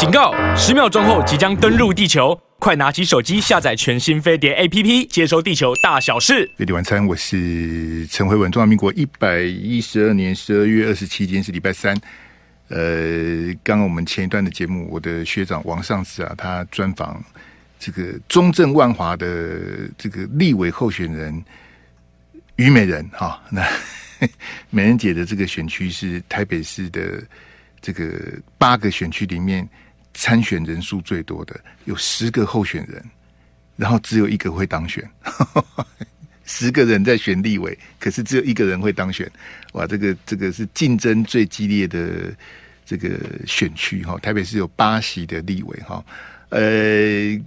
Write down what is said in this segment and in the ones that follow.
警告！十秒钟后即将登陆地球，快拿起手机下载全新飞碟 APP，接收地球大小事。飞碟晚餐，我是陈慧文。中华民国一百一十二年十二月二十七天是礼拜三。呃，刚刚我们前一段的节目，我的学长王尚志啊，他专访这个中正万华的这个立委候选人于美人哈。那美人姐的这个选区是台北市的。这个八个选区里面参选人数最多的有十个候选人，然后只有一个会当选。十个人在选立委，可是只有一个人会当选。哇，这个这个是竞争最激烈的这个选区哈。台北市有八席的立委哈。呃，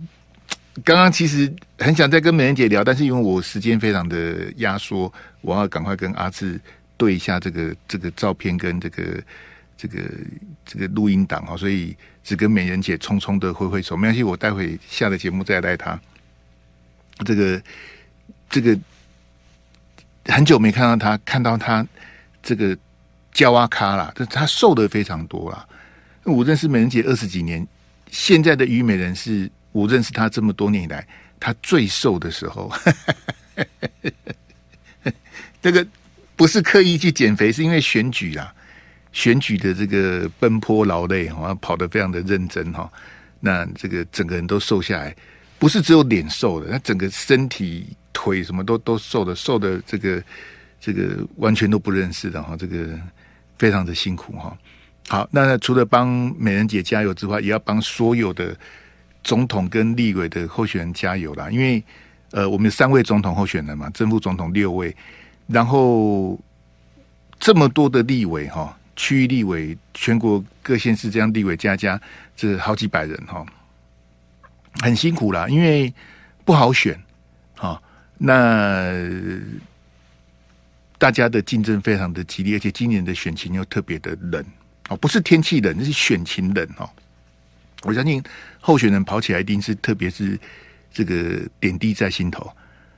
刚刚其实很想再跟美人姐聊，但是因为我时间非常的压缩，我要赶快跟阿志对一下这个这个照片跟这个。这个这个录音档哈，所以只跟美人姐匆匆的挥挥手，没关系，我待会下了节目再带她。这个这个很久没看到她，看到她这个胶啊咖啦，这她瘦的非常多啦。我认识美人姐二十几年，现在的虞美人是我认识她这么多年以来，她最瘦的时候。这个不是刻意去减肥，是因为选举啦。选举的这个奔波劳累，哈，跑得非常的认真，哈。那这个整个人都瘦下来，不是只有脸瘦的，他整个身体、腿什么都都瘦的，瘦的这个这个完全都不认识的，哈。这个非常的辛苦，哈。好，那除了帮美人姐加油之外，也要帮所有的总统跟立委的候选人加油啦。因为呃，我们有三位总统候选人嘛，正副总统六位，然后这么多的立委，哈。区域立委、全国各县市这样立委加加，这好几百人哈，很辛苦啦，因为不好选啊。那大家的竞争非常的激烈，而且今年的选情又特别的冷哦，不是天气冷，那是选情冷哦。我相信候选人跑起来一定是，特别是这个点滴在心头，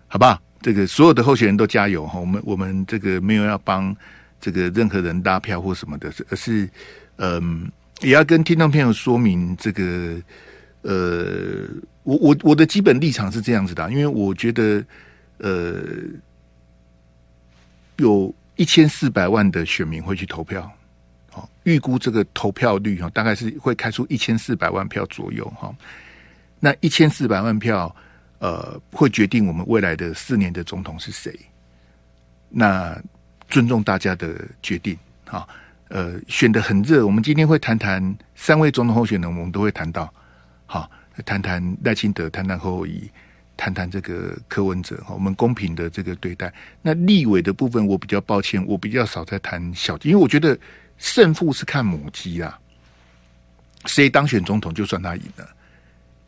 好不好？这个所有的候选人都加油哈，我们我们这个没有要帮。这个任何人拉票或什么的，而是嗯，也要跟听众朋友说明这个呃，我我我的基本立场是这样子的，因为我觉得呃，有一千四百万的选民会去投票，好，预估这个投票率哈，大概是会开出一千四百万票左右哈。那一千四百万票，呃，会决定我们未来的四年的总统是谁？那。尊重大家的决定，哈，呃，选得很热。我们今天会谈谈三位总统候选人，我们都会谈到，好，谈谈赖清德，谈谈侯友宜，谈谈这个柯文哲，我们公平的这个对待。那立委的部分，我比较抱歉，我比较少在谈小，因为我觉得胜负是看母鸡啊，谁当选总统就算他赢了。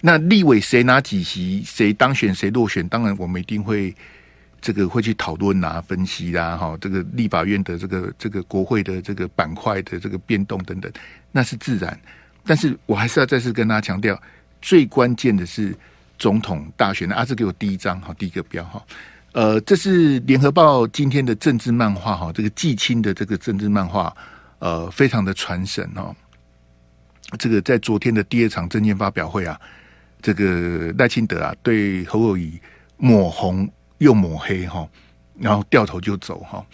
那立委谁拿几席，谁当选谁落选，当然我们一定会。这个会去讨论啊、分析啦、哈，这个立法院的这个这个国会的这个板块的这个变动等等，那是自然。但是我还是要再次跟大家强调，最关键的是总统大选。阿志给我第一张哈，第一个标哈，呃，这是联合报今天的政治漫画哈，这个季青的这个政治漫画，呃，非常的传神哦。这个在昨天的第二场政见发表会啊，这个赖清德啊对侯友宜抹红。又抹黑哈，然后掉头就走哈。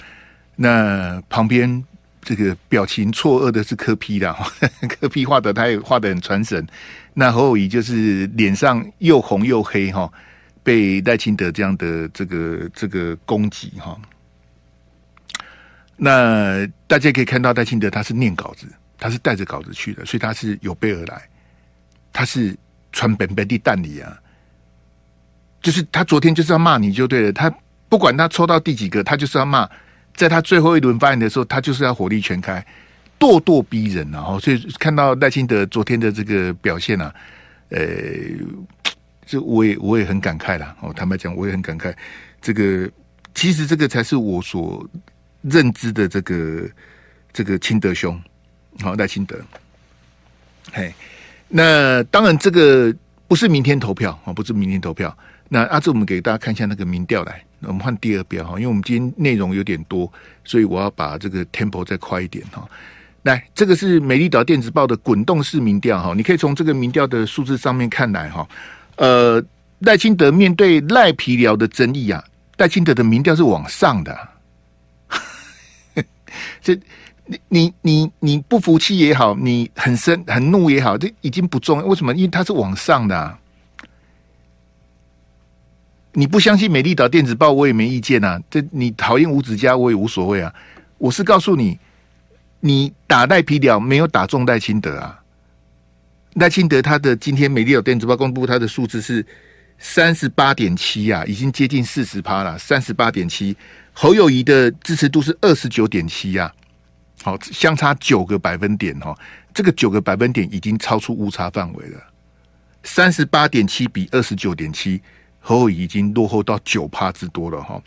那旁边这个表情错愕的是柯 P 的，柯 P 画的他也画的很传神。那侯友宜就是脸上又红又黑哈，被赖清德这样的这个这个攻击哈。那大家可以看到戴清德他是念稿子，他是带着稿子去的，所以他是有备而来，他是穿本本的蛋里啊。就是他昨天就是要骂你就对了，他不管他抽到第几个，他就是要骂。在他最后一轮发言的时候，他就是要火力全开，咄咄逼人然后，所以看到赖清德昨天的这个表现啊，呃，这我也我也很感慨啦。哦，坦白讲，我也很感慨。这个其实这个才是我所认知的这个这个清德兄，好赖清德。嘿，那当然这个不是明天投票啊，不是明天投票。那阿志，我们给大家看一下那个民调来。我们换第二标哈，因为我们今天内容有点多，所以我要把这个 tempo 再快一点哈。来，这个是美丽岛电子报的滚动式民调哈，你可以从这个民调的数字上面看来哈。呃，赖清德面对赖皮聊的争议啊，赖清德的民调是往上的。这你你你你不服气也好，你很生很怒也好，这已经不重要。为什么？因为它是往上的啊。你不相信美丽岛电子报，我也没意见啊。这你讨厌吴子嘉，我也无所谓啊。我是告诉你，你打赖皮寮没有打中赖清德啊。赖清德他的今天美丽岛电子报公布他的数字是三十八点七啊，已经接近四十趴了。三十八点七，侯友宜的支持度是二十九点七啊，好，相差九个百分点哦。这个九个百分点已经超出误差范围了。三十八点七比二十九点七。侯友已经落后到九趴之多了哈。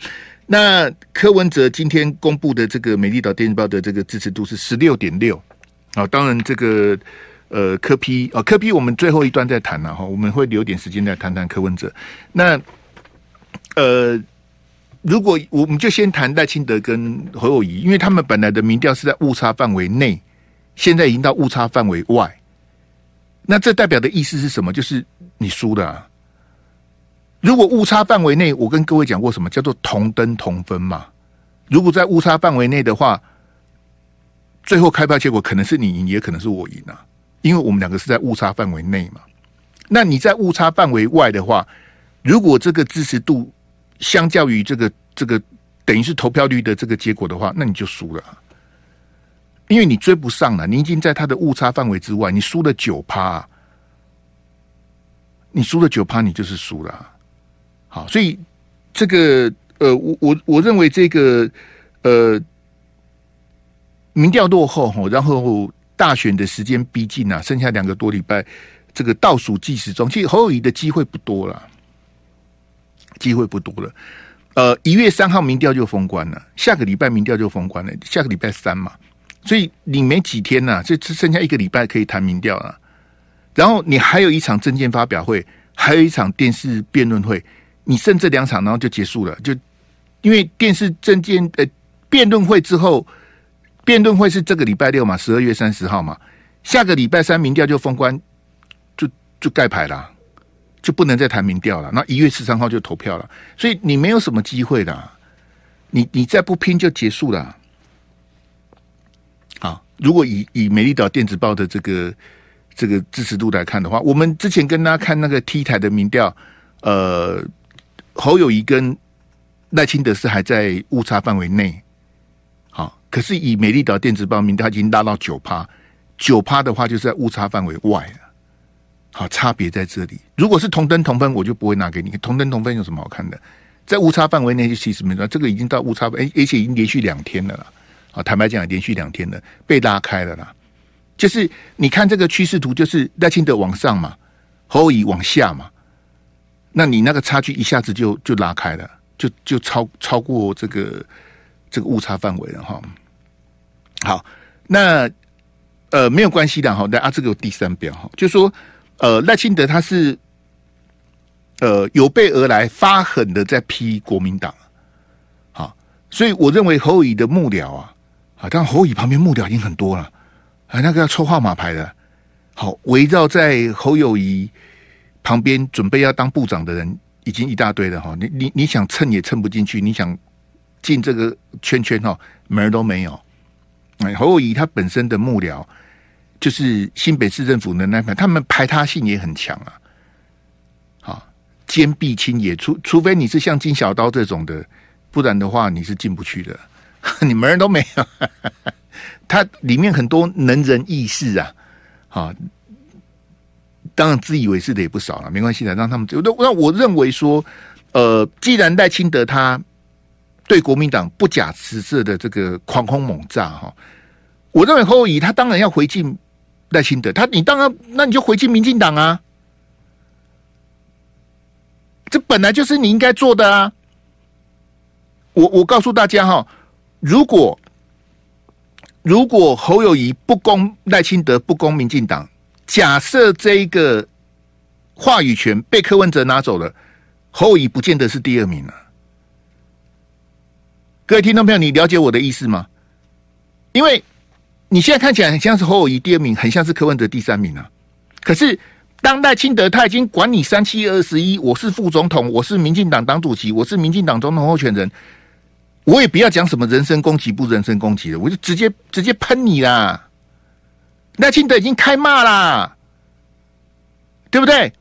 那柯文哲今天公布的这个《美丽岛电子报》的这个支持度是十六点六啊。当然，这个呃柯 P 啊柯 P，我们最后一段再谈了哈。我们会留点时间来谈谈柯文哲。那呃，如果我们就先谈赖清德跟侯友宜，因为他们本来的民调是在误差范围内，现在已经到误差范围外。那这代表的意思是什么？就是你输了啊。如果误差范围内，我跟各位讲过什么叫做同登同分嘛？如果在误差范围内的话，最后开票结果可能是你赢，也可能是我赢啊，因为我们两个是在误差范围内嘛。那你在误差范围外的话，如果这个支持度相较于这个这个等于是投票率的这个结果的话，那你就输了，因为你追不上了，你已经在他的误差范围之外，你输了九趴，你输了九趴，你就是输了。好，所以这个呃，我我我认为这个呃，民调落后哈，然后大选的时间逼近啊，剩下两个多礼拜，这个倒数计时中，其实侯友宜的机会不多了，机会不多了。呃，一月三号民调就封关了，下个礼拜民调就封关了，下个礼拜三嘛，所以你没几天呐、啊，就只剩下一个礼拜可以谈民调了。然后你还有一场政见发表会，还有一场电视辩论会。你剩这两场，然后就结束了。就因为电视政见呃辩论会之后，辩论会是这个礼拜六嘛，十二月三十号嘛。下个礼拜三民调就封关，就就盖牌了，就不能再谈民调了。那一月十三号就投票了，所以你没有什么机会的。你你再不拼就结束了。好，如果以以美丽岛电子报的这个这个支持度来看的话，我们之前跟大家看那个 T 台的民调，呃。侯友谊跟赖清德是还在误差范围内，好，可是以美丽岛电子报名，它已经拉到九趴，九趴的话就是在误差范围外了，好，差别在这里。如果是同登同分，我就不会拿给你。同登同分有什么好看的？在误差范围内就其实没错，这个已经到误差，而且已经连续两天了啦。啊，坦白讲，连续两天了，被拉开了啦。就是你看这个趋势图，就是赖清德往上嘛，侯友宜往下嘛。那你那个差距一下子就就拉开了，就就超超过这个这个误差范围了哈。好，那呃没有关系的哈。那啊，这个有第三标哈，就说呃赖清德他是呃有备而来，发狠的在批国民党。好，所以我认为侯友宜的幕僚啊，啊，当然侯友宜旁边幕僚已经很多了，啊，那个要抽号码牌的，好，围绕在侯友宜。旁边准备要当部长的人已经一大堆了哈，你你你想蹭也蹭不进去，你想进这个圈圈哈，门儿都没有。哎，侯友宜他本身的幕僚就是新北市政府的那边，他们排他性也很强啊。好，坚壁清野，除除非你是像金小刀这种的，不然的话你是进不去的，你门儿都没有。他里面很多能人异士啊，好。当然，自以为是的也不少了，没关系的，让他们。那那我认为说，呃，既然赖清德他对国民党不假辞色的这个狂轰猛炸哈，我认为侯友谊他当然要回敬赖清德，他你当然那你就回敬民进党啊，这本来就是你应该做的啊。我我告诉大家哈，如果如果侯友宜不攻赖清德，不攻民进党。假设这一个话语权被柯文哲拿走了，侯友宜不见得是第二名了。各位听众朋友，你了解我的意思吗？因为你现在看起来很像是侯友宜第二名，很像是柯文哲第三名啊。可是当代清德他已经管你三七二十一，我是副总统，我是民进党党主席，我是民进党总统候选人，我也不要讲什么人身攻击不人身攻击的，我就直接直接喷你啦。赖清德已经开骂啦，对不对？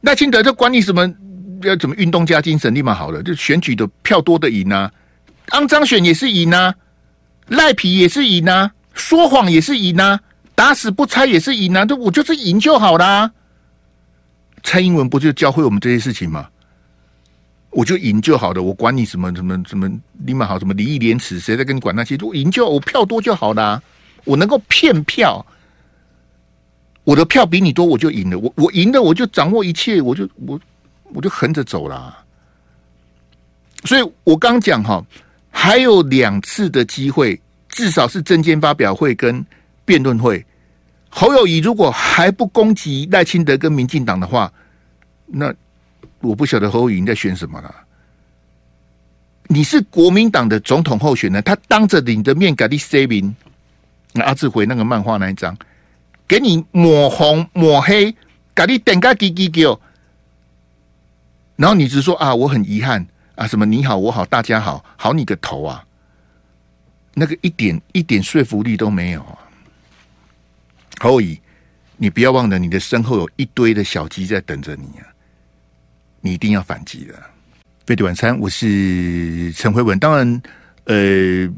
赖清德就管你什么要怎么运动家精神，立马好了，就选举的票多的赢啊，肮脏选也是赢啊。赖皮也是赢啊，说谎也是赢啊，打死不拆也是赢啊，这我就是赢就好啦。蔡英文不就教会我们这些事情吗？我就赢就好了，我管你什么什么什么，立马好什么礼义廉耻，谁在跟你管那些？我赢就我票多就好啦，我能够骗票，我的票比你多，我就赢了。我我赢了，我就掌握一切，我就我我就横着走啦。所以我刚讲哈。还有两次的机会，至少是政见发表会跟辩论会。侯友宜如果还不攻击赖清德跟民进党的话，那我不晓得侯友宜在选什么了。你是国民党的总统候选人，他当着你的面给你 saving，那阿志回那个漫画那一张，给你抹红抹黑，给你点个滴滴叫，然后你只说啊，我很遗憾。啊！什么你好，我好，大家好，好你个头啊！那个一点一点说服力都没有啊！侯乙，你不要忘了，你的身后有一堆的小鸡在等着你啊！你一定要反击的。飞碟晚餐，我是陈辉文。当然，呃，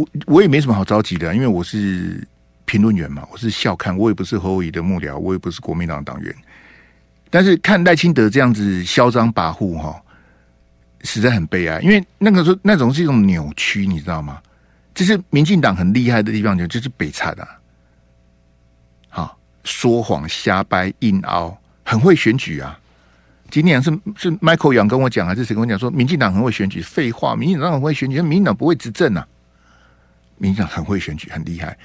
我我也没什么好着急的，因为我是评论员嘛，我是笑看，我也不是侯乙的幕僚，我也不是国民党党员。但是看赖清德这样子嚣张跋扈哈。实在很悲哀，因为那个时候那种是一种扭曲，你知道吗？就是民进党很厉害的地方，就就是北差的，好说谎、瞎掰、硬凹，很会选举啊。今年是是 Michael 杨跟我讲，还是谁跟我讲说民进党很会选举？废话，民进党很会选举，民进党不会执政啊。民进党很会选举，很厉害。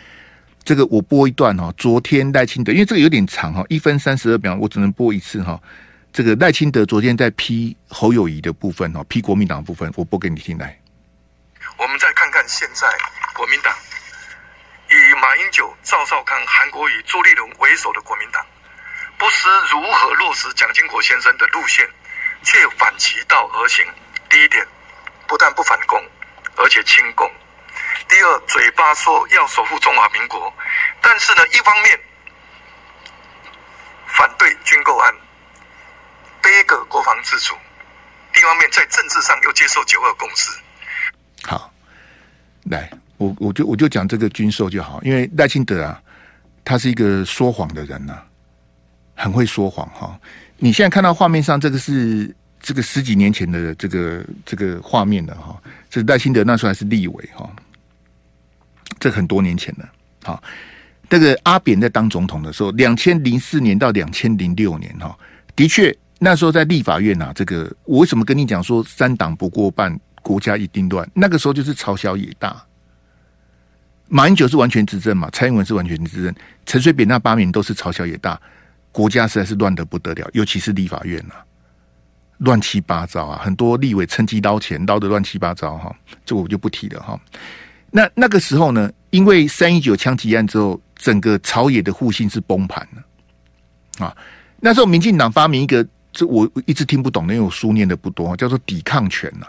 这个我播一段哈，昨天赖清德，因为这个有点长哈，一分三十二秒，我只能播一次哈。这个赖清德昨天在批侯友宜的部分哦，批国民党部分，我播给你听来。我们再看看现在国民党以马英九、赵少康、韩国瑜、朱立伦为首的国民党，不思如何落实蒋经国先生的路线，却反其道而行。第一点，不但不反共，而且亲共。第二，嘴巴说要守护中华民国，但是呢，一方面反对军购案。背个国防自主，一方面在政治上又接受九二共识。好，来，我我就我就讲这个军售就好，因为赖清德啊，他是一个说谎的人呐、很会说谎哈。你现在看到画面上这个是这个十几年前的这个这个画面的哈，这是赖清德那时候还是立委哈，这很多年前了。好，这个阿扁在当总统的时候，两千零四年到两千零六年哈，的确。那时候在立法院呐、啊，这个我为什么跟你讲说三党不过半，国家一定乱？那个时候就是朝小野大，马英九是完全执政嘛，蔡英文是完全执政，陈水扁那八年都是朝小野大，国家实在是乱得不得了，尤其是立法院、啊，乱七八糟啊，很多立委趁机捞钱，捞得乱七八糟哈，这我就不提了哈。那那个时候呢，因为三一九枪击案之后，整个朝野的互信是崩盘了啊。那时候民进党发明一个。这我一直听不懂，因为我书念的不多，叫做抵抗权呐、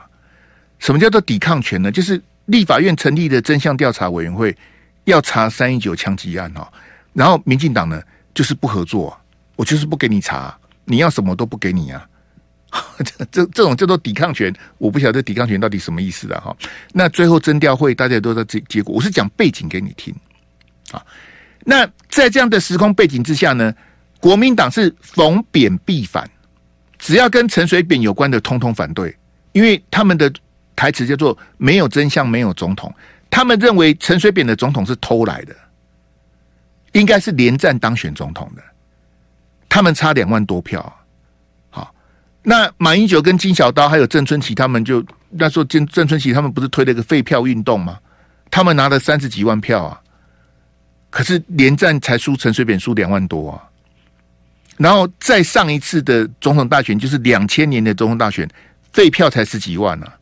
什么叫做抵抗权呢？就是立法院成立的真相调查委员会要查三一九枪击案哈，然后民进党呢就是不合作、我就是不给你查，你要什么都不给你啊。这这这种叫做抵抗权，我不晓得抵抗权到底什么意思的哈。那最后征调会大家都在这结果，我是讲背景给你听啊。那在这样的时空背景之下呢，国民党是逢贬必反。只要跟陈水扁有关的，通通反对，因为他们的台词叫做“没有真相，没有总统”。他们认为陈水扁的总统是偷来的，应该是连战当选总统的。他们差两万多票，那马英九跟金小刀还有郑春琪，他们就那时候郑郑春琪他们不是推了一个废票运动吗？他们拿了三十几万票啊，可是连战才输陈水扁输两万多啊。然后再上一次的总统大选，就是两千年的总统大选，废票才十几万呢、啊。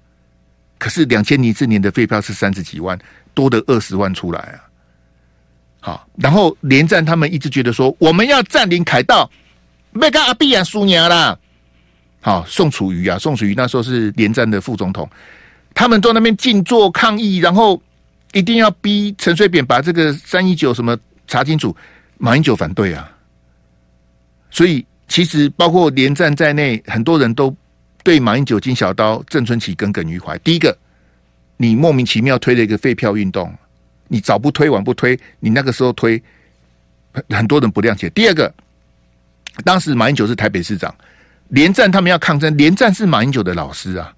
可是两千零四年的废票是三十几万，多的二十万出来啊。好，然后连战他们一直觉得说，我们要占领凯道，没跟阿碧亚输赢啦。好，宋楚瑜啊，宋楚瑜那时候是连战的副总统，他们都那边静坐抗议，然后一定要逼陈水扁把这个三一九什么查清楚，马英九反对啊。所以其实包括连战在内，很多人都对马英九、金小刀、郑春琪耿耿于怀。第一个，你莫名其妙推了一个废票运动。你早不推晚不推，你那个时候推，很多人不谅解。第二个，当时马英九是台北市长，连战他们要抗争，连战是马英九的老师啊，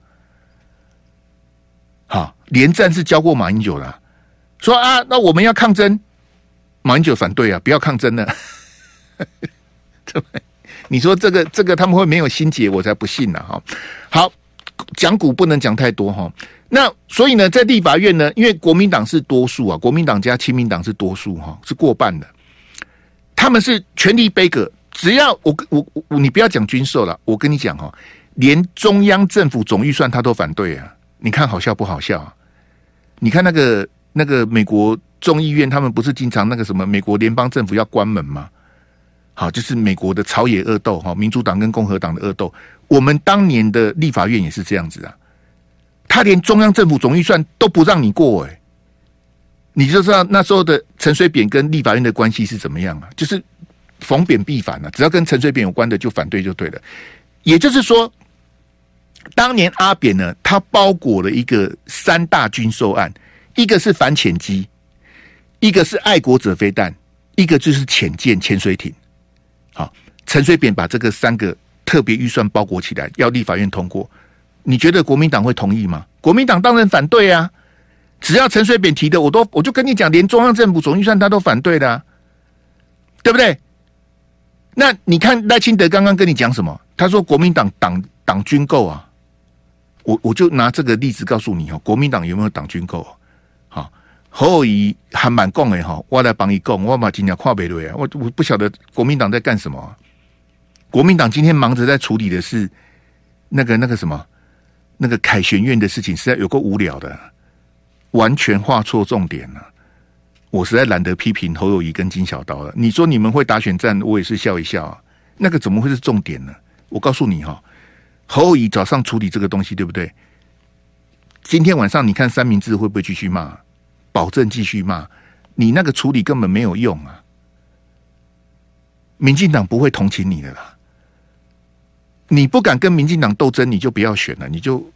好，连战是教过马英九的，啊，说啊，那我们要抗争，马英九反对啊，不要抗争了。你说这个这个他们会没有心结，我才不信呢。哈，好，讲古不能讲太多哈。那所以呢，在立法院呢，因为国民党是多数啊，国民党加亲民党是多数哈，是过半的。他们是全力杯葛，只要我我我，你不要讲军售了，我跟你讲哈，连中央政府总预算他都反对啊。你看好笑不好笑啊？你看那个那个美国众议院，他们不是经常那个什么美国联邦政府要关门吗？好，就是美国的朝野恶斗哈，民主党跟共和党的恶斗。我们当年的立法院也是这样子啊。他连中央政府总预算都不让你过哎、欸，你就知道那时候的陈水扁跟立法院的关系是怎么样啊？就是逢扁必反啊，只要跟陈水扁有关的就反对就对了。也就是说，当年阿扁呢，他包裹了一个三大军售案，一个是反潜机，一个是爱国者飞弹，一个就是潜舰潜水艇。好，陈水扁把这个三个特别预算包裹起来，要立法院通过。你觉得国民党会同意吗？国民党当然反对啊！只要陈水扁提的，我都我就跟你讲，连中央政府总预算他都反对的啊，对不对？那你看赖清德刚刚跟你讲什么？他说国民党党党军购啊，我我就拿这个例子告诉你哦，国民党有没有党军购？好，侯友宜还蛮讲的哈，我来帮你讲，我把今天跨北对啊，我我不晓得国民党在干什么。国民党今天忙着在处理的是那个那个什么？那个凯旋院的事情实在有够无聊的，完全画错重点了。我实在懒得批评侯友宜跟金小刀了。你说你们会打选战，我也是笑一笑啊。那个怎么会是重点呢？我告诉你哈，侯友宜早上处理这个东西，对不对？今天晚上你看三明治会不会继续骂？保证继续骂。你那个处理根本没有用啊！民进党不会同情你的啦。你不敢跟民进党斗争，你就不要选了，你就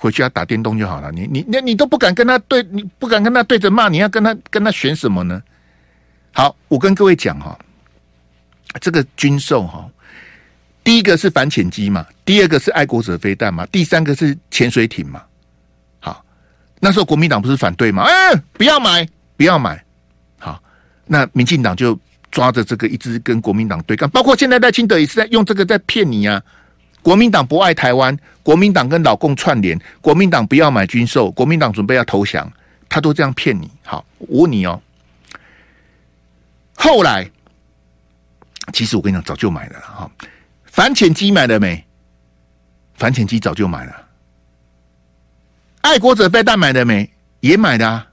回去要打电动就好了。你你那你都不敢跟他对，你不敢跟他对着骂，你要跟他跟他选什么呢？好，我跟各位讲哈，这个军售哈，第一个是反潜机嘛，第二个是爱国者飞弹嘛，第三个是潜水艇嘛。好，那时候国民党不是反对吗？哎、不要买，不要买。好，那民进党就。抓着这个一直跟国民党对干，包括现在赖清德也是在用这个在骗你啊！国民党不爱台湾，国民党跟老共串联，国民党不要买军售，国民党准备要投降，他都这样骗你。好，我问你哦，后来其实我跟你讲，早就买了哈。反潜机买了没？反潜机早就买了。爱国者飞弹买了没？也买的啊。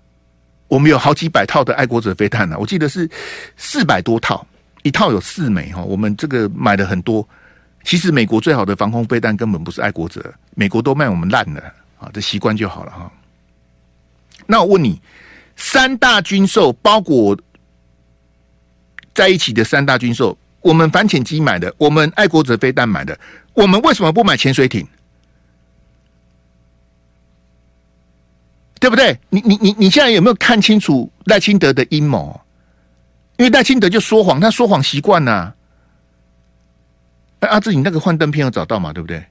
我们有好几百套的爱国者飞弹呢，我记得是四百多套，一套有四枚哈。我们这个买的很多，其实美国最好的防空飞弹根本不是爱国者，美国都卖我们烂了啊，这习惯就好了哈。那我问你，三大军售包裹在一起的三大军售，我们反潜机买的，我们爱国者飞弹买的，我们为什么不买潜水艇？对不对？你你你你现在有没有看清楚赖清德的阴谋？因为赖清德就说谎，他说谎习惯呐。哎，阿志，你那个幻灯片有找到吗？对不对？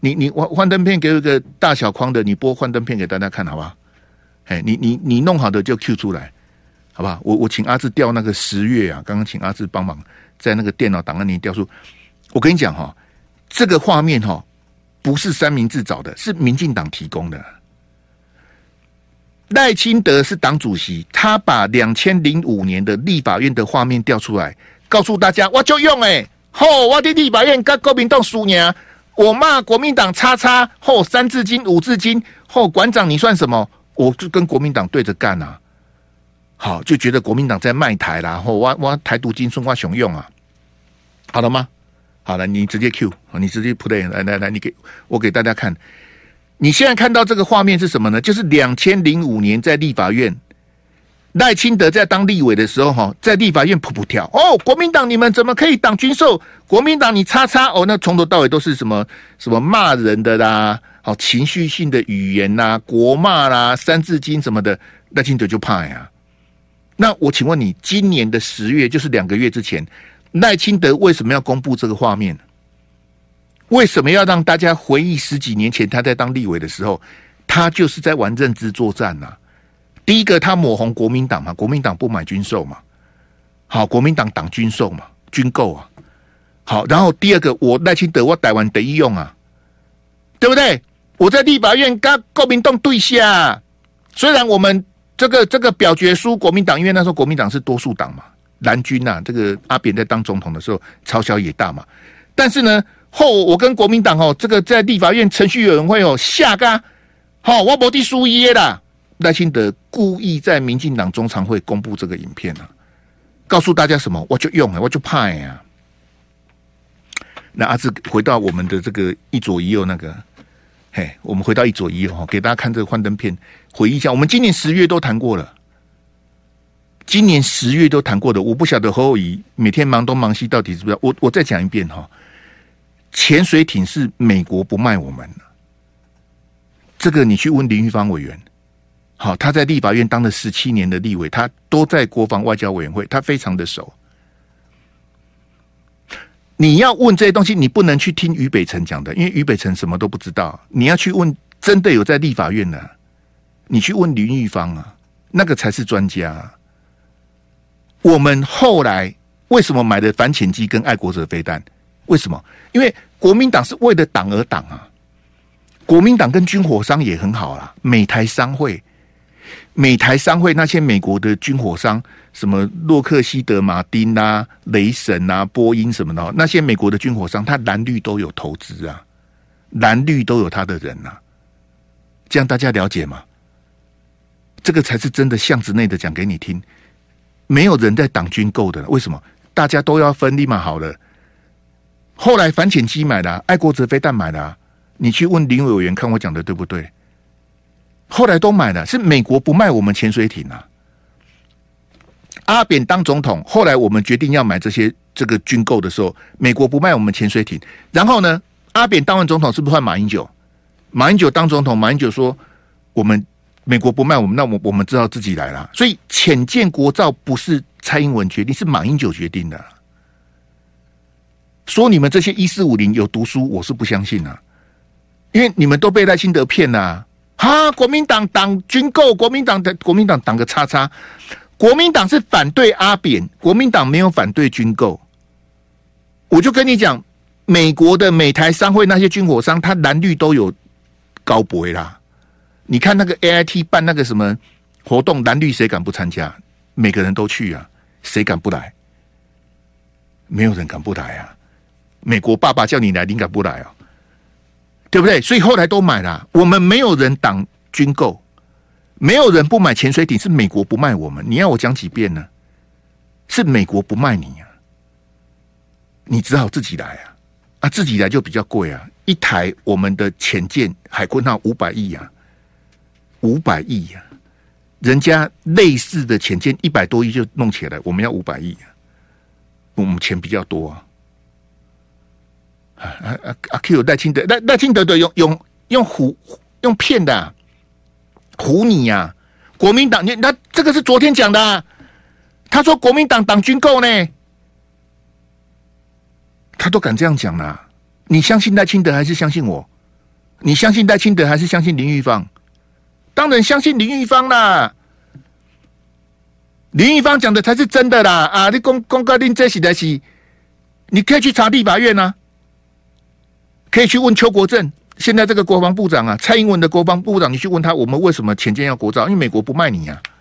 你你幻幻灯片给我一个大小框的，你播幻灯片给大家看好不好？哎，你你你弄好的就 Q 出来，好不好？我我请阿志调那个十月啊，刚刚请阿志帮忙在那个电脑档案里调出。我跟你讲哈，这个画面哈不是三明治找的，是民进党提供的。赖清德是党主席，他把两千零五年的立法院的画面调出来，告诉大家，我就用哎，吼，我的立法院跟国民党输赢，我骂国民党叉叉，吼三字经五字经，吼馆长你算什么？我就跟国民党对着干啊。好，就觉得国民党在卖台啦，或挖挖台独精神挖雄用啊。好了吗？好了，你直接 Q，你直接 play，来来来，你给我给大家看。你现在看到这个画面是什么呢？就是两千零五年在立法院，赖清德在当立委的时候，哈，在立法院噗噗跳哦，国民党你们怎么可以挡军售？国民党你叉叉哦，那从头到尾都是什么什么骂人的啦，好情绪性的语言呐，国骂啦，三字经什么的，赖清德就怕呀。那我请问你，今年的十月，就是两个月之前，赖清德为什么要公布这个画面？为什么要让大家回忆十几年前他在当立委的时候，他就是在玩认知作战呐、第一个，他抹红国民党嘛，国民党不买军售嘛，好，国民党党军售嘛，军购啊，好，然后第二个，我赖清德我台湾得意用啊，对不对？我在立法院跟国民党对下，虽然我们这个这个表决输国民党，因为那时候国民党是多数党嘛，蓝军呐、啊，这个阿扁在当总统的时候朝小也大嘛，但是呢。后我跟国民党哦，这个在立法院程序委员会哦下嘎，好，我不地输耶啦。赖清德故意在民进党中常会公布这个影片啊，告诉大家什么？我就用啊，我就怕呀。那阿志回到我们的这个一左一右那个，嘿，我们回到一左一右哈，给大家看这个幻灯片，回忆一下，我们今年十月都谈过了，今年十月都谈过的，我不晓得侯友谊每天忙东忙西，到底是不是？我我再讲一遍哈。潜水艇是美国不卖我们，这个你去问林玉芳委员。好，他在立法院当了十七年的立委，他都在国防外交委员会，他非常的熟。你要问这些东西，你不能去听于北辰讲的，因为于北辰什么都不知道。你要去问真的有在立法院的，你去问林玉芳啊，那个才是专家。我们后来为什么买的反潜机跟爱国者飞弹？为什么？因为国民党是为了党而党啊！国民党跟军火商也很好啦，美台商会、美台商会那些美国的军火商，什么洛克希德马丁啊、雷神啊、波音什么的，那些美国的军火商，他蓝绿都有投资啊，蓝绿都有他的人啊，这样大家了解吗？这个才是真的巷子内的讲给你听，没有人在挡军购的，为什么？大家都要分立马好了。后来反潜机买的、爱国者飞弹买的、你去问林委员看我讲的对不对？后来都买了，是美国不卖我们潜水艇啊。阿扁当总统，后来我们决定要买这些这个军购的时候，美国不卖我们潜水艇。然后呢，阿扁当完总统，是不是换马英九？马英九当总统，马英九说我们美国不卖我们，那我我们知道自己来了。所以浅见国造不是蔡英文决定，是马英九决定的。说你们这些一四五零有读书，我是不相信啊，因为你们都被赖清德骗呐！哈，国民党党军购，国民党的国民党党个叉叉，国民党是反对阿扁，国民党没有反对军购。我就跟你讲，美国的美台商会那些军火商，他蓝绿都有高博啦。你看那个 AIT 办那个什么活动，蓝绿谁敢不参加？每个人都去啊，谁敢不来？没有人敢不来啊！美国爸爸叫你来，你敢不来啊？对不对？所以后来都买了。我们没有人挡军购，没有人不买潜水艇，是美国不卖我们。你要我讲几遍呢？是美国不卖你啊，你只好自己来啊！啊，自己来就比较贵啊。一台我们的潜舰海鲲号五百亿啊，五百亿呀！人家类似的潜舰一百多亿就弄起来，我们要五百亿啊，我们钱比较多啊。啊啊啊！Q 赖清德，赖赖清德的用用用唬用骗的唬你呀、啊！国民党，你那这个是昨天讲的、啊，他说国民党党军够呢，他都敢这样讲了、你相信赖清德还是相信我？你相信赖清德还是相信林玉芳？当然相信林玉芳啦。林玉芳讲的才是真的啦！啊，你公公告令这是的是，你可以去查立法院啊。可以去问邱国正，现在这个国防部长啊，蔡英文的国防部长，你去问他，我们为什么前舰要国造？因为美国不卖你呀、啊。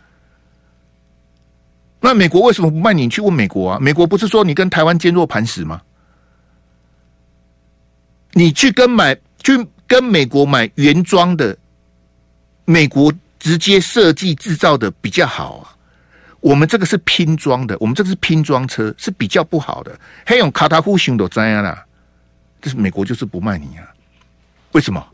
那美国为什么不卖你？你去问美国啊，美国不是说你跟台湾坚若磐石吗？你去跟买去跟美国买原装的美国直接设计制造的比较好啊。我们这个是拼装的，我们这个是拼装车，是比较不好的。还用卡塔夫熊都这样啦，这是美国就是不卖你啊？为什么？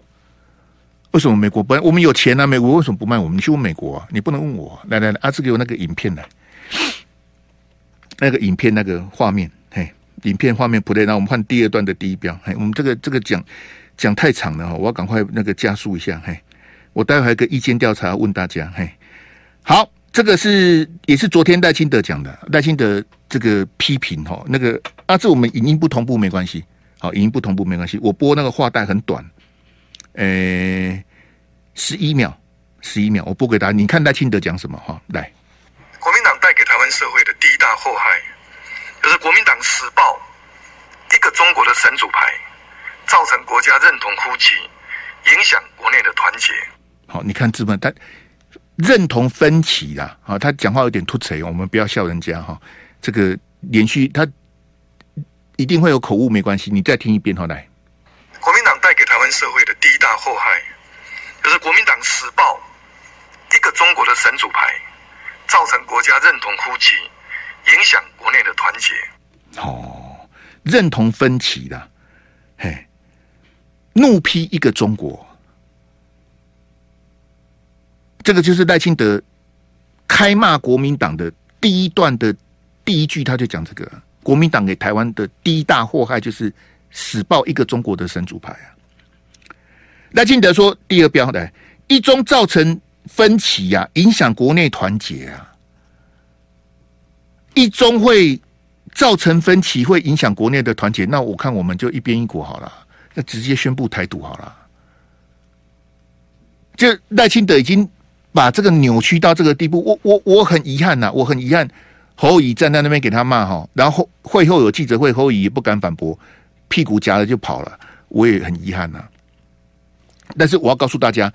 为什么美国不？我们有钱啊，美国为什么不卖我们？你去问美国啊，你不能问我。来来来，阿志给我那个影片来，那个影片那个画面，嘿，影片画面 play，那我们换第二段的第一标。嘿，我们这个这个讲讲太长了哈，我要赶快那个加速一下。嘿，我待会还有个意见调查问大家。嘿，好。这个是也是昨天赖清德讲的，赖清德这个批评哈，那个啊，这我们影音不同步没关系，好，语音不同步没关系，我播那个话带很短，诶，十一秒，十一秒，我播给大家，你看赖清德讲什么哈？来，国民党带给台湾社会的第一大祸害，就是国民党死抱一个中国的神主牌，造成国家认同枯竭，影响国内的团结。好，你看资本他。认同分歧啦，啊，他讲话有点突锤，我们不要笑人家哈。这个连续他一定会有口误，没关系，你再听一遍好来。国民党带给台湾社会的第一大祸害，就是国民党死抱一个中国的神主牌，造成国家认同枯竭，影响国内的团结。哦，认同分歧啦，嘿，怒批一个中国。这个就是赖清德开骂国民党的第一段的第一句，他就讲这个：国民党给台湾的第一大祸害就是死抱一个中国的神主牌啊。赖清德说，第二标的一中造成分歧呀、影响国内团结啊。一中会造成分歧，会影响国内的团结。那我看我们就一边一国好了，那直接宣布台独好了。这赖清德已经。把这个扭曲到这个地步，我我我很遗憾呐，我很遗憾。侯乙站在那边给他骂哈，然后会后有记者会，侯乙也不敢反驳，屁股夹了就跑了，我也很遗憾呐。但是我要告诉大家，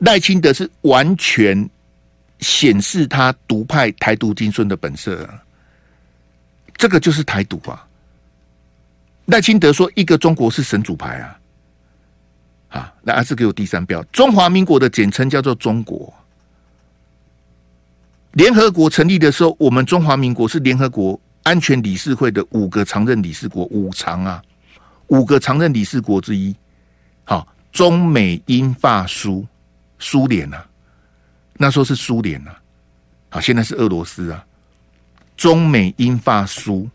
赖清德是完全显示他独派台独精神的本色，这个就是台独啊。赖清德说一个中国是神主牌啊，啊，那还是给我第三标，中华民国的简称叫做中国。联合国成立的时候，我们中华民国是联合国安全理事会的五个常任理事国，五常啊，五个常任理事国之一。好，中美英法苏，苏联啊，那时候是苏联啊，好，现在是俄罗斯啊。中美英法苏，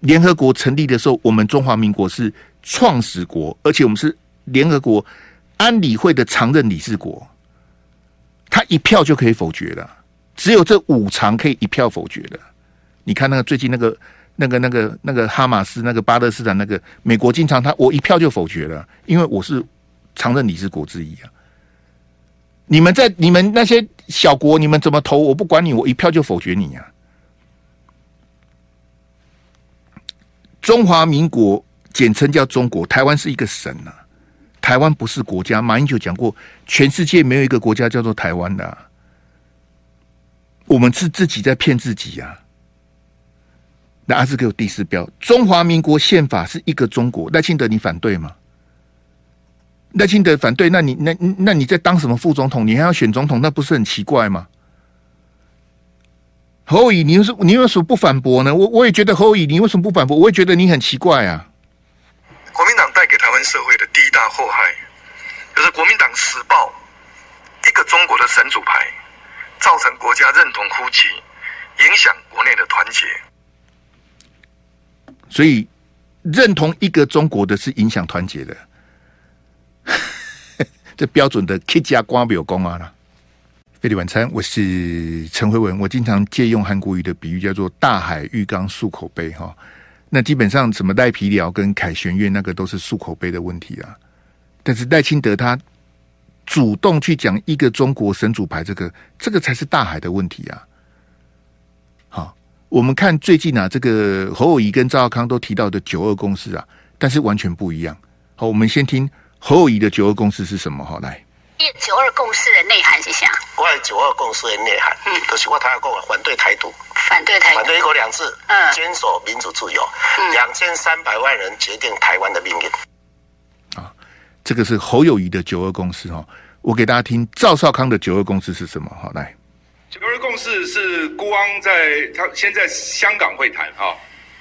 联合国成立的时候，我们中华民国是创始国，而且我们是联合国安理会的常任理事国。他一票就可以否决了，只有这五常可以一票否决的。你看那个最近那个、那个、那个、那个哈马斯、那个巴勒斯坦、那个美国经常他我一票就否决了，因为我是常任理事国之一啊。你们在你们那些小国，你们怎么投我不管你，我一票就否决你啊。中华民国简称叫中国，台湾是一个省啊。台湾不是国家，马英九讲过，全世界没有一个国家叫做台湾的。我们是自己在骗自己啊！那阿志给我第四标，中华民国宪法是一个中国。赖清德，你反对吗？赖清德反对，那你那那你在当什么副总统？你还要选总统，那不是很奇怪吗？侯乙，你为什你为什么不反驳呢？我我也觉得侯乙，你为什么不反驳？我也觉得你很奇怪啊。国民党带给台湾社会的大祸害，就是国民党时报一个中国的神主牌，造成国家认同枯竭，影响国内的团结。所以，认同一个中国的是影响团结的，这标准的 K 加瓜表功啊！费力晚餐，我是陈辉文，我经常借用韩国语的比喻，叫做“大海浴缸漱口杯”哈。那基本上，什么赖皮寮跟凯旋苑那个都是漱口杯的问题啊。但是赖清德他主动去讲一个中国神主牌，这个这个才是大海的问题啊。好，我们看最近啊，这个侯友谊跟赵少康都提到的九二共识啊，但是完全不一样。好，我们先听侯友谊的九二共识是什么？好，来。九二共识的内涵是啥？关于九二共识的内涵，嗯，都是我他要讲反对台独，反对台独，反对一国两制，嗯，坚守民主自由，两千三百万人决定台湾的命运。啊，这个是侯友谊的九二共识哈。我给大家听赵少康的九二共识是什么？好，来，九二共识是孤汪在他先在香港会谈啊，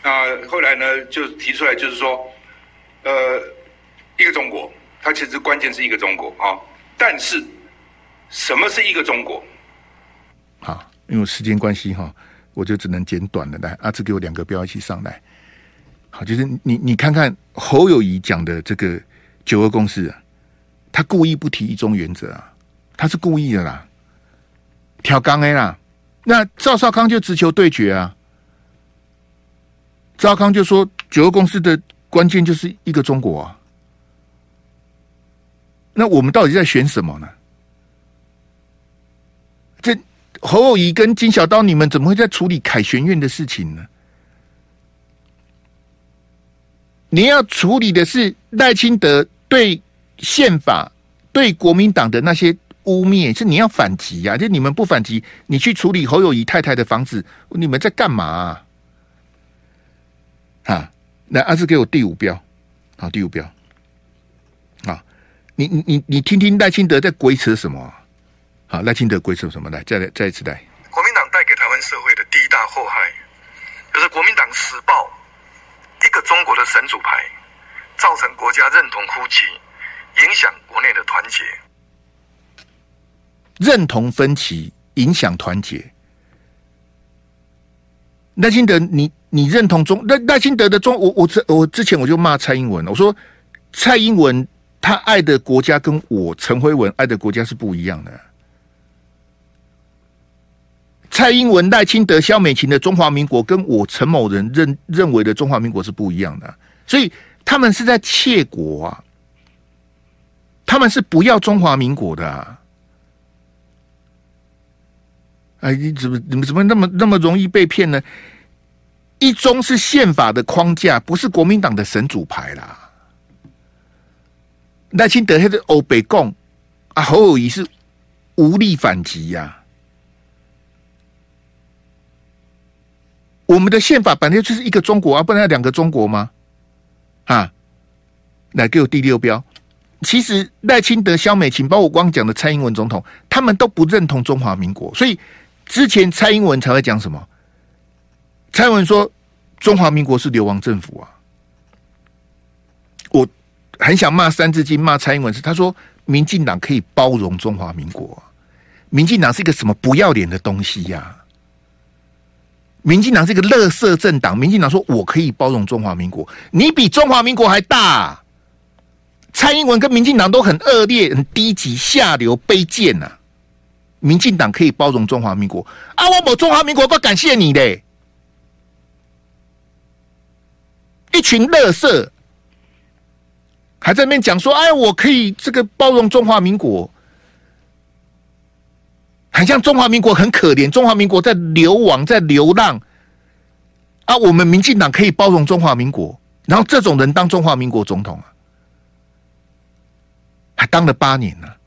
那后来呢就提出来，就是说，呃，一个中国，它其实关键是一个中国啊，但是什么是一个中国？好，因为时间关系哈，我就只能简短的来，阿志给我两个标一起上来。好，就是你你看看侯友宜讲的这个九二共识，他故意不提一中原则啊，他是故意的啦，挑钢 A 啦。那赵少康就直球对决啊，赵康就说九二共识的关键就是一个中国啊。那我们到底在选什么呢？这侯友谊跟金小刀，你们怎么会在处理凯旋院的事情呢？你要处理的是赖清德对宪法、对国民党的那些污蔑，是你要反击呀、啊！就你们不反击，你去处理侯友宜太太的房子，你们在干嘛啊？啊，来，阿志给我第五标，好，第五标，啊，你你你你听听赖清德在鬼扯什么？好，赖清德鬼扯什么？来，再来再一次来，国民党带给台湾社会的第一大祸害，就是国民党死抱。一个中国的神主牌，造成国家认同枯竭，影响国内的团结。认同分歧，影响团结。赖清德，你你认同中赖赖清德的中？我我我之前我就骂蔡英文，我说蔡英文他爱的国家跟我陈辉文爱的国家是不一样的。蔡英文、赖清德、萧美琴的中华民国，跟我陈某人认认为的中华民国是不一样的，所以他们是在窃国啊！他们是不要中华民国的啊！哎，你怎么你们怎么那么那么容易被骗呢？一中是宪法的框架，不是国民党的神主牌啦。赖清德还是欧北共啊，侯友谊是无力反击呀、我们的宪法本来就是一个中国啊，不然要两个中国吗？啊，来给我第六标。其实赖清德、萧美琴，包括我刚讲的蔡英文总统，他们都不认同中华民国，所以之前蔡英文才会讲什么？蔡英文说中华民国是流亡政府啊。我很想骂三字经，骂蔡英文是他说民进党可以包容中华民国，民进党是一个什么不要脸的东西呀、民进党是一个垃圾政党。民进党说：“我可以包容中华民国，你比中华民国还大。”蔡英文跟民进党都很恶劣、很低级、下流、卑贱呐。民进党可以包容中华民国啊！我某中华民国不感谢你嘞，一群垃圾，还在那边讲说：“哎，我可以这个包容中华民国。”很像中华民国很可怜，中华民国在流亡，在流浪啊！我们民进党可以包容中华民国，然后这种人当中华民国总统啊，还当了八年呢、啊。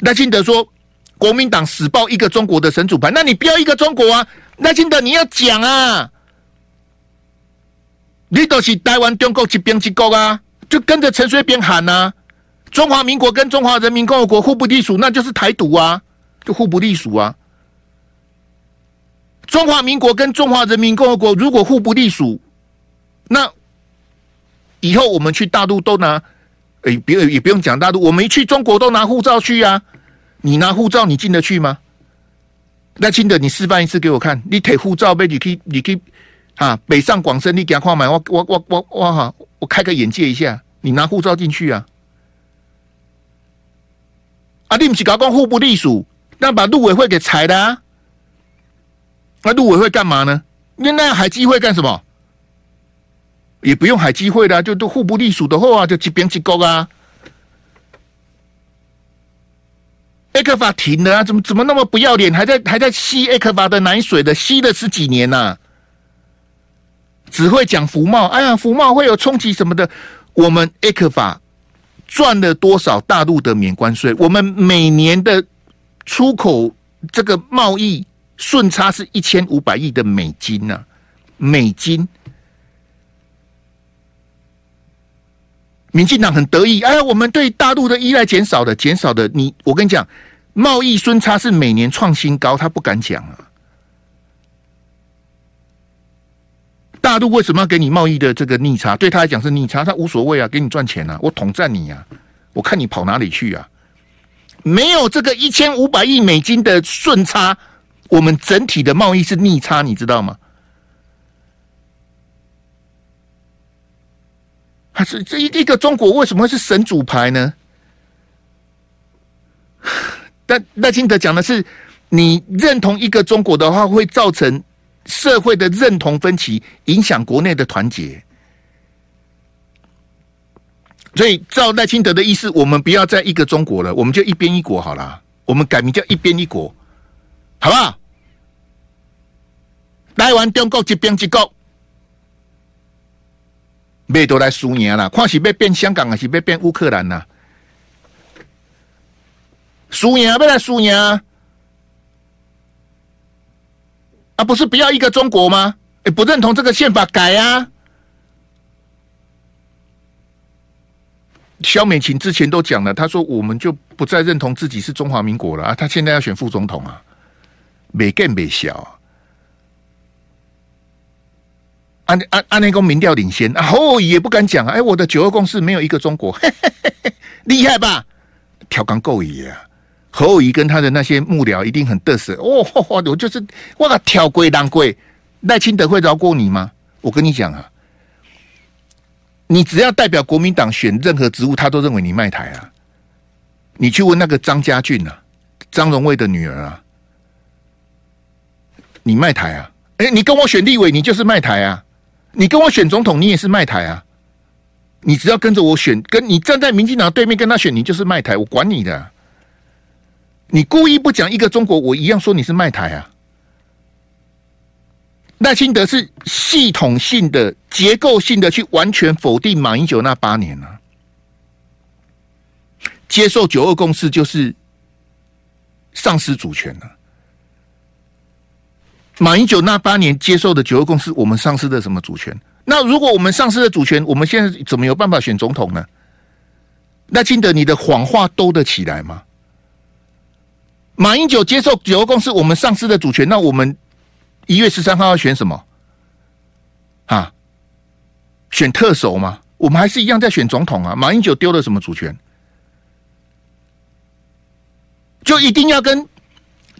赖清德说，国民党死抱一个中国的神主牌，那你不要一个中国啊！赖清德你要讲啊，你都是台湾中国一边一国啊，就跟着陈水扁喊啊，中华民国跟中华人民共和国互不隶属，那就是台独啊。就互不隶属啊！中华民国跟中华人民共和国如果互不隶属，那以后我们去大陆都拿，哎，别也不用讲大陆，我们一去中国都拿护照去啊！你拿护照，你进得去吗？赖清德，你示范一次给我看，你提护照呗，你可以，你可以啊，北上广深，你给他看买，我我我我我哈，我开个眼界一下，你拿护照进去啊！啊，你不是搞讲互不隶属？那把陆委会给裁了啊？那陆委会干嘛呢？那那海基会干什么？也不用海基会的，就都互不隶属的话，就一边去勾啊。艾克法停了啊？怎么怎么那么不要脸？还在还在吸艾克法的奶水的，吸了十几年呐、只会讲福茂，哎呀，福茂会有冲击什么的？我们艾克法赚了多少大陆的免关税？我们每年的。出口这个贸易顺差是一千五百亿的美金呐、美金民进党很得意，哎，我们对大陆的依赖减少的，减少的。你，我跟你讲，贸易顺差是每年创新高，他不敢讲啊。大陆为什么要给你贸易的这个逆差？对他来讲是逆差，他无所谓啊，给你赚钱啊，我统战你啊，我看你跑哪里去啊？没有这个一千五百亿美金的顺差，我们整体的贸易是逆差，你知道吗？还是这一一个中国为什么会是神主牌呢？但赖清德讲的是，你认同一个中国的话，会造成社会的认同分歧，影响国内的团结。所以照赖清德的意思，我们不要再一个中国了，我们就一边一国好了。我们改名叫一边一国，好不好？台湾中国一边一国。没都来输赢了，看是要变香港还是要变乌克兰呐？输赢要来输赢啊！不是不要一个中国吗？哎，不认同这个宪法改啊！萧美琴之前都讲了，他说我们就不再认同自己是中华民国了啊！他现在要选副总统啊，没更没小。安安安内公民调领先啊，侯友宜也不敢讲啊！哎，我的九二共识没有一个中国，嘿嘿嘿，厉害吧？调缸够野啊！侯友宜跟他的那些幕僚一定很得瑟哦！我就是我挑龟当龟，赖清德会饶过你吗？我跟你讲啊，你只要代表国民党选任何职务，他都认为你卖台啊！你去问那个张家俊啊，张荣卫的女儿啊，你卖台啊？哎，你跟我选立委，你就是卖台啊！你跟我选总统，你也是卖台啊！你只要跟着我选，跟你站在民进党对面跟他选，你就是卖台，我管你的。你故意不讲一个中国，我一样说你是卖台啊！赖清德是系统性的、结构性的去完全否定马英九那八年啊，接受九二共识就是丧失主权了。马英九那八年接受的九二共识，我们丧失的什么主权？那如果我们丧失了主权，我们现在怎么有办法选总统呢？赖清德，你的谎话兜得起来吗？马英九接受九二共识，我们丧失了主权，那我们一月十三号要选什么？啊，选特首吗？我们还是一样在选总统啊？马英九丢了什么主权？就一定要跟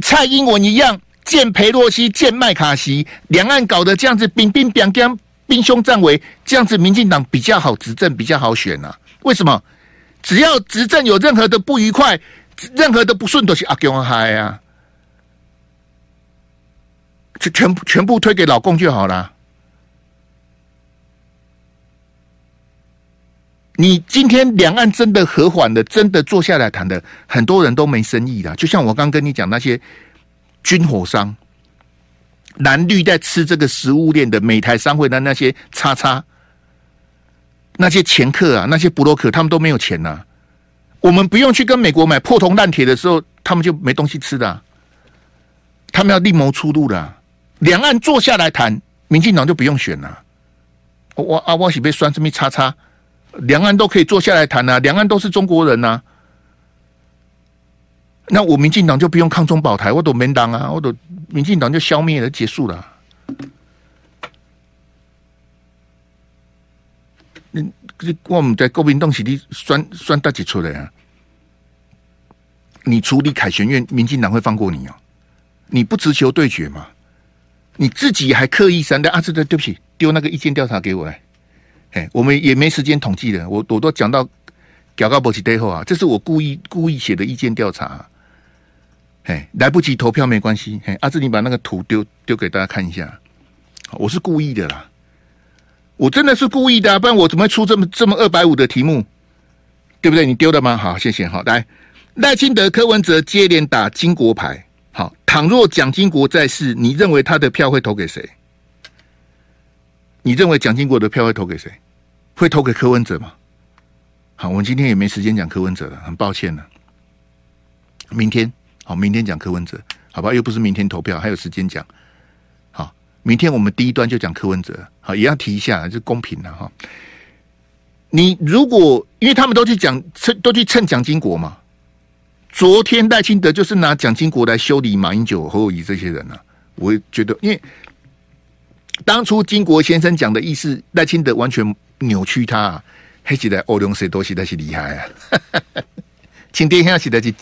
蔡英文一样？见裴洛西，见麦卡锡，两岸搞得这样子兵兵兵将，兵凶战危，这样子民进党比较好执政，比较好选啊？为什么？只要执政有任何的不愉快，任何的不顺，都是阿公嗨啊，就全部全部推给老公就好了。你今天两岸真的和缓的，真的坐下来谈的，很多人都没生意的。就像我刚跟你讲那些。军火商，蓝绿在吃这个食物链的美台商会的那些叉叉，那些掮客啊，那些布洛克，他们都没有钱呐、我们不用去跟美国买破铜烂铁的时候，他们就没东西吃的、他们要另谋出路的、两岸坐下来谈，民进党就不用选了。我啊，我是被酸这么叉叉，两岸都可以坐下来谈啊，两岸都是中国人呐、啊。那我民进党就不用抗中保台，我都没当啊，我都民进党就消灭了，结束了。你我们在国民党是你算算大几出来啊？你处理凯旋院，民进党会放过你哦？你不直球对决吗？你自己还刻意删掉啊？这个对不起，丢那个意见调查给我来。哎，我们也没时间统计的，我我都讲到搞到博起背后啊，这是我故意故意写的意见调查。哎，来不及投票没关系。嘿，阿志，你把那个图丢丢给大家看一下。我是故意的啦，我真的是故意的，不然我怎么会出这么这么二百五的题目？对不对？你丢的吗？好，谢谢。好，来，赖清德、柯文哲接连打金国牌。好，倘若蒋经国在世，你认为他的票会投给谁？你认为蒋经国的票会投给谁？会投给柯文哲吗？好，我们今天也没时间讲柯文哲了，很抱歉了。明天。好，明天讲柯文哲，好吧？又不是明天投票，还有时间讲。好，明天我们第一段就讲柯文哲，好，也要提一下，就公平了哈。你如果因为他们都去讲，都去蹭蒋经国嘛。昨天赖清德就是拿蒋经国来修理马英九、侯友宜这些人呢、啊。我觉得，因为当初经国先生讲的意思，赖清德完全扭曲他、啊。黑起来欧龙谁都是在是厉害啊！请天现在是在是，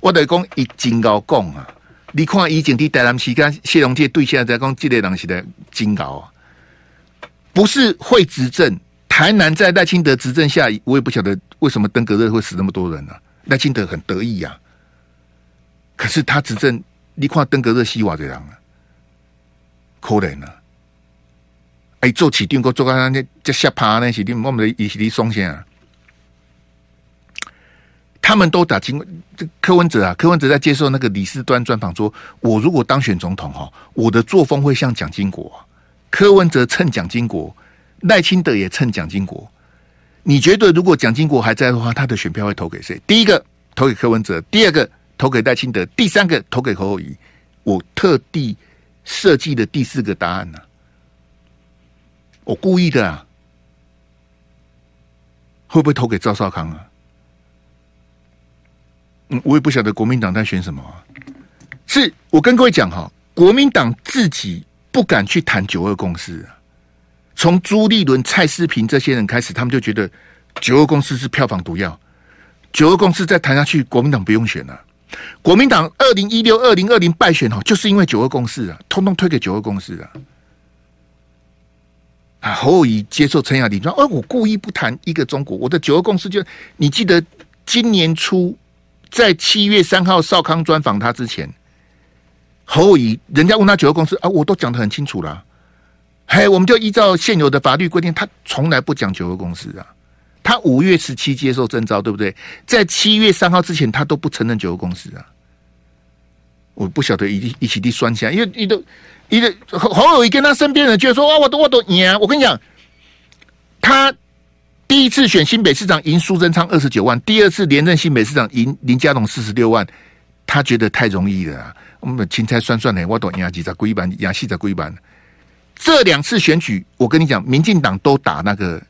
我得讲一真高讲啊！你看以前的台南市跟谢龙介对现在讲，这类人是在真高啊！不是会执政，台南在赖清德执政下，我也不晓得为什么登革热会死那么多人呢、啊？赖清德很得意呀、啊，可是他执政，你看登革热死多少人啊？可怜啊！哎，做起定过做个那这下趴那些的，我们的一些的双线啊，他们都打经这柯文哲啊，柯文哲在接受那个李四端专访说，我如果当选总统哈，我的作风会像蒋经国。柯文哲蹭蒋经国，赖清德也蹭蒋经国。你觉得如果蒋经国还在的话，他的选票会投给谁？第一个投给柯文哲，第二个投给戴清德，第三个投给侯友宜。我特地设计的第四个答案呢、我故意的啊，会不会投给赵少康啊？嗯，我也不晓得国民党在选什么啊。是我跟各位讲哈，国民党自己不敢去谈九二共识啊。从朱立伦、蔡世平这些人开始，他们就觉得九二共识是票房毒药。九二共识再谈下去，国民党不用选了。国民党二零一六、二零二零败选哦，就是因为九二共识啊，通通推给九二共识啊。啊，侯友宜接受陈亚玲说：“哦，我故意不谈一个中国，我的九二共识就你记得今年初在七月三号少康专访他之前，侯友宜人家问他九二共识啊，我都讲得很清楚了。嘿，我们就依照现有的法律规定，他从来不讲九二共识啊。他五月十七接受征召，对不对？在七月三号之前，他都不承认九二共识啊。我不晓得一一起的酸起来，因为你都。”一个侯友宜跟他身边人就说啊，我都我都赢！我跟你讲，他第一次选新北市长赢苏贞昌二十九万，第二次连任新北市长赢林佳龙四十六万，他觉得太容易了。我们青菜算算的，我都赢几在规版，赢戏在规版。这两次选举，我跟你讲，民进党都打那个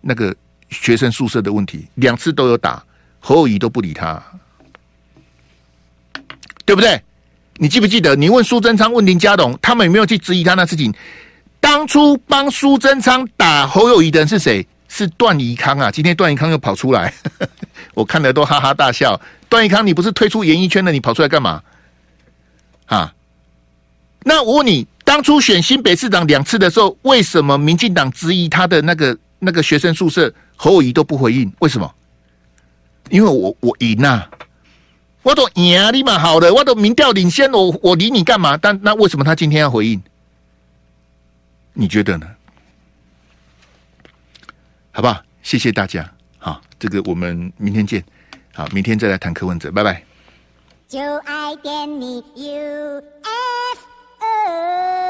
那个学生宿舍的问题，两次都有打，侯友谊都不理他，对不对？你记不记得？你问苏贞昌、问林佳龙，他们有没有去质疑他那事情？当初帮苏贞昌打侯友谊的人是谁？是段宜康啊！今天段宜康又跑出来，我看得都哈哈大笑。段宜康，你不是退出演艺圈了，你跑出来干嘛？啊？那我问你，当初选新北市长两次的时候，为什么民进党质疑他的那个那个学生宿舍，侯友宜都不回应？为什么？因为我我赢啊！我都赢啊，你蛮好的，我都民调领先，我我理你干嘛？但那为什么他今天要回应？你觉得呢？好不好？谢谢大家，好，这个我们明天见，好，明天再来谈柯文哲，拜拜。就爱点你 U。oh.